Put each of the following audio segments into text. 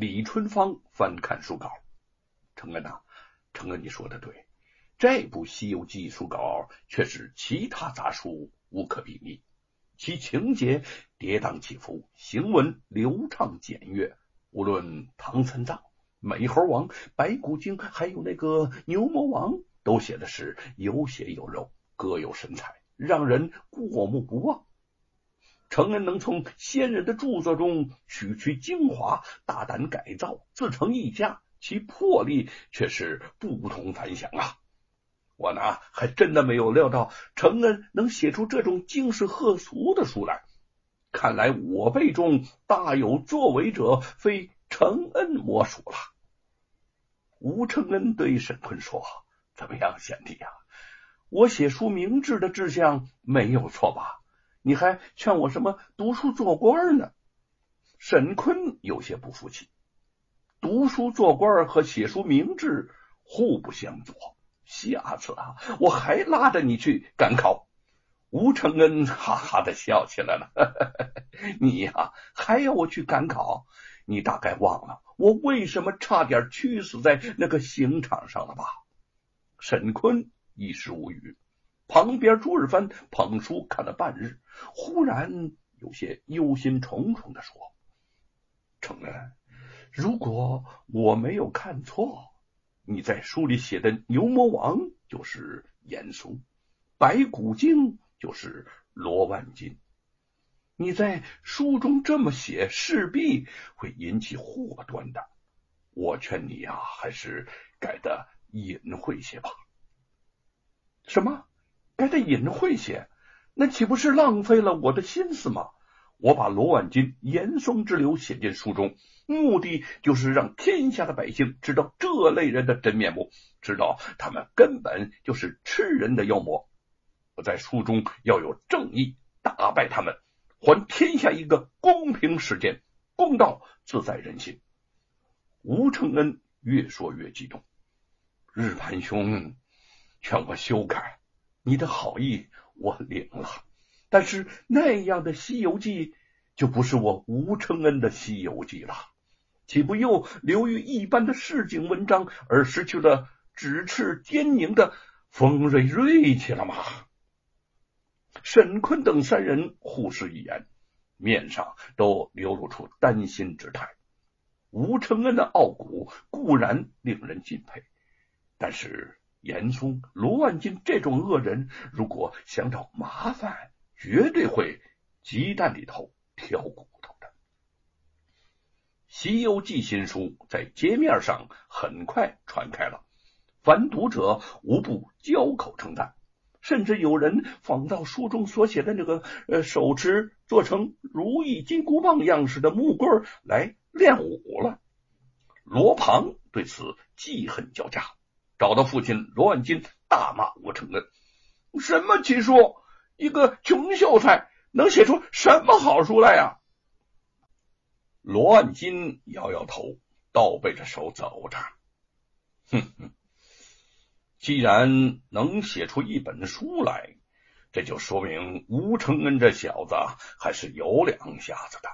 李春芳翻看书稿，承恩呐，承恩，你说的对，这部《西游记》书稿却是其他杂书无可比拟，其情节跌宕起伏，行文流畅简约，无论唐三藏、美猴王、白骨精，还有那个牛魔王，都写的是有血有肉，各有神采，让人过目不忘。承恩能从先人的著作中取取精华，大胆改造，自成一家，其魄力却是不同凡响啊！我呢，还真的没有料到承恩能写出这种惊世骇俗的书来。看来我辈中大有作为者，非承恩莫属了。吴承恩对沈坤说：“怎么样，贤弟呀？我写书明志的志向没有错吧？”你还劝我什么读书做官呢？沈坤有些不服气。读书做官和写书明志互不相左。下次啊，我还拉着你去赶考。吴承恩哈哈的笑起来了。你呀，还要我去赶考？你大概忘了我为什么差点屈死在那个刑场上了吧？沈坤一时无语。旁边朱日藩捧书看了半日，忽然有些忧心忡忡的说：“承恩，如果我没有看错，你在书里写的牛魔王就是严嵩，白骨精就是罗万金。你在书中这么写，势必会引起祸端的。我劝你呀，还是改的隐晦些吧。”什么？改得隐晦些，那岂不是浪费了我的心思吗？我把罗万金、严嵩之流写进书中，目的就是让天下的百姓知道这类人的真面目，知道他们根本就是吃人的妖魔。我在书中要有正义，打败他们，还天下一个公平世界，公道自在人心。吴承恩越说越激动，日盘兄劝我修改。你的好意我领了，但是那样的《西游记》就不是我吴承恩的《西游记》了，岂不又流于一般的市井文章，而失去了咫尺坚宁的锋锐锐气了吗？沈坤等三人互视一眼，面上都流露出担心之态。吴承恩的傲骨固然令人敬佩，但是。严嵩、罗万金这种恶人，如果想找麻烦，绝对会鸡蛋里头挑骨头的。《西游记》新书在街面上很快传开了，凡读者无不交口称赞，甚至有人仿照书中所写的那个呃手持做成如意金箍棒样式的木棍来练武了。罗庞对此记恨交加。找到父亲罗万金，大骂吴承恩：“什么奇书？一个穷秀才能写出什么好书来呀？”罗万金摇摇头，倒背着手走着：“哼哼，既然能写出一本书来，这就说明吴承恩这小子还是有两下子的。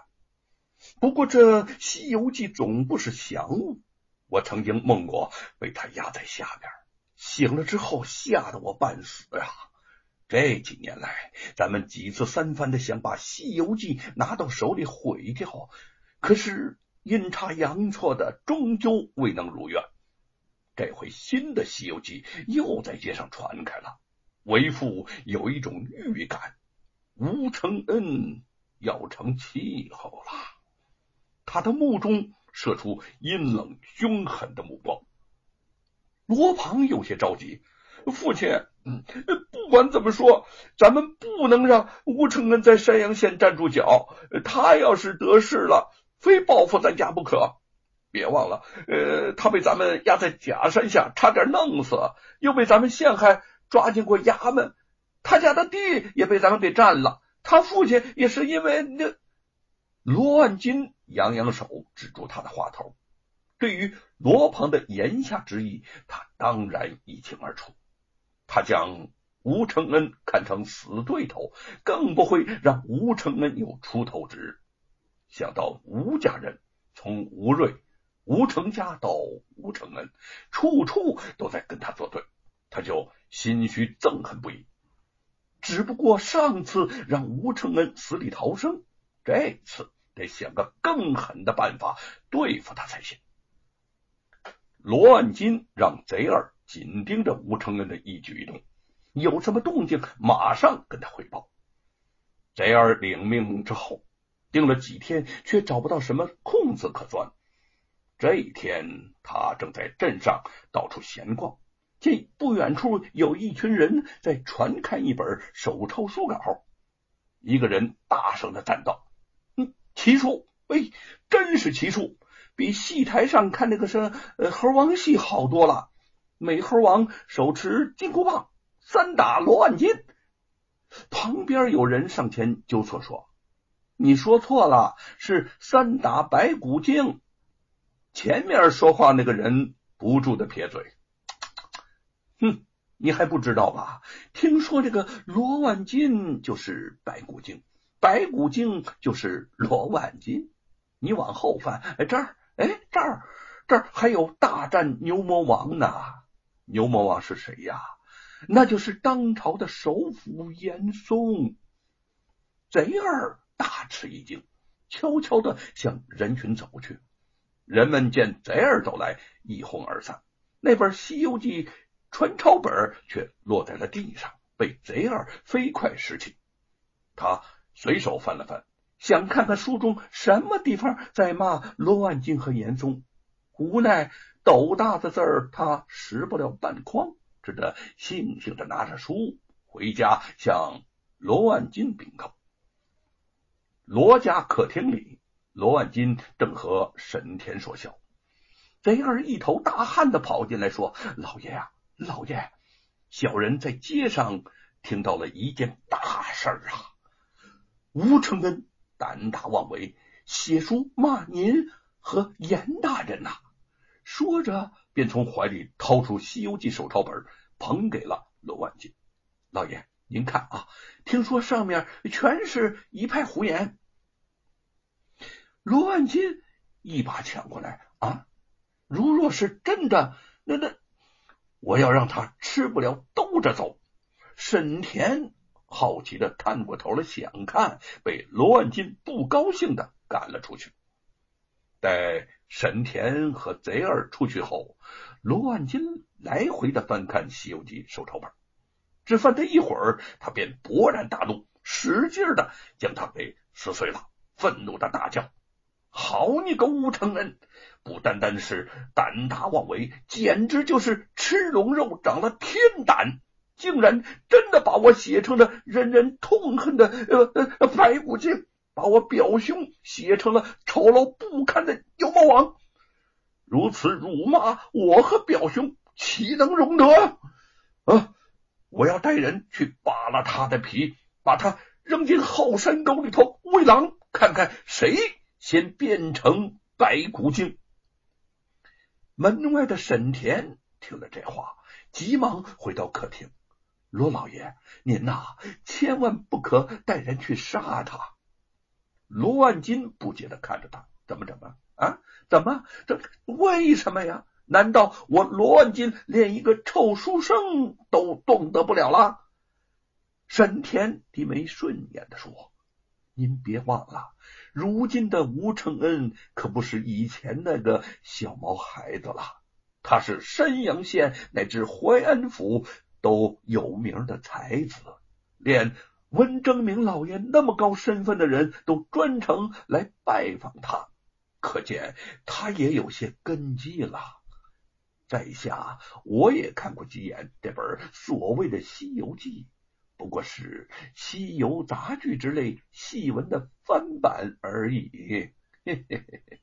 不过这《西游记》总不是祥物。”我曾经梦过被他压在下边，醒了之后吓得我半死呀！这几年来，咱们几次三番的想把《西游记》拿到手里毁掉，可是阴差阳错的，终究未能如愿。这回新的《西游记》又在街上传开了，为父有一种预感，吴承恩要成气候了。他的目中。射出阴冷凶狠的目光，罗庞有些着急。父亲，嗯，不管怎么说，咱们不能让吴承恩在山阳县站住脚。他要是得势了，非报复咱家不可。别忘了，呃，他被咱们压在假山下，差点弄死，又被咱们陷害，抓进过衙门。他家的地也被咱们给占了。他父亲也是因为那罗万金。扬扬手止住他的话头。对于罗鹏的言下之意，他当然一清二楚。他将吴承恩看成死对头，更不会让吴承恩有出头之日。想到吴家人从吴瑞吴成家到吴承恩，处处都在跟他作对，他就心虚憎恨不已。只不过上次让吴承恩死里逃生，这次得想个更狠的办法对付他才行。罗万金让贼儿紧盯着吴承恩的一举一动，有什么动静马上跟他汇报。贼儿领命之后，盯了几天，却找不到什么空子可钻。这一天，他正在镇上到处闲逛。见不远处有一群人在传看一本手抄书稿，一个人大声的赞道：“，奇书！哎，真是奇书，比戏台上看那个是呃猴王戏好多了。美猴王手持金箍棒，三打罗万金。”旁边有人上前纠错说：“你说错了，是三打白骨精。”前面说话那个人不住的撇嘴。哼，你还不知道吧？听说这个罗万金就是白骨精，白骨精就是罗万金。你往后翻，哎这儿，哎这儿，这儿还有大战牛魔王呢。牛魔王是谁呀？那就是当朝的首辅严嵩。贼儿大吃一惊，悄悄的向人群走去。人们见贼儿走来，一哄而散。那本《西游记》。传抄本却落在了地上，被贼儿飞快拾起。他随手翻了翻，想看看书中什么地方在骂罗万金和严嵩，无奈斗大的字儿他识不了半筐，只得悻悻的拿着书回家向罗万金禀告。罗家客厅里，罗万金正和沈田说笑，贼儿一头大汗的跑进来，说：“老爷呀！”老爷，小人在街上听到了一件大事儿啊！吴承恩胆大妄为，写书骂您和严大人呐！说着，便从怀里掏出《西游记》手抄本，捧给了罗万金。老爷，您看啊，听说上面全是一派胡言。罗万金一把抢过来啊！如若是真的，那那……我要让他吃不了兜着走。沈田好奇的探过头来想看，被罗万金不高兴的赶了出去。待沈田和贼儿出去后，罗万金来回的翻看《西游记》手抄本，只翻他一会儿，他便勃然大怒，使劲的将它给撕碎了，愤怒的大叫：“好你个吴承恩！”不单单是胆大妄为，简直就是吃龙肉长了天胆！竟然真的把我写成了人人痛恨的呃呃白骨精，把我表兄写成了丑陋不堪的牛魔王！如此辱骂我和表兄，岂能容得？啊！我要带人去扒了他的皮，把他扔进后山沟里头喂狼，看看谁先变成白骨精。门外的沈田听了这话，急忙回到客厅：“罗老爷，您呐，千万不可带人去杀他。”罗万金不解的看着他：“怎么怎么啊？怎么这为什么呀？难道我罗万金连一个臭书生都动得不了了？”沈田低眉顺眼的说：“您别忘了。”如今的吴承恩可不是以前那个小毛孩子了，他是山阳县乃至淮安府都有名的才子，连温征明老爷那么高身份的人都专程来拜访他，可见他也有些根基了。在下我也看过几眼这本所谓的《西游记》。不过是《西游杂剧》之类戏文的翻版而已。嘿嘿嘿嘿。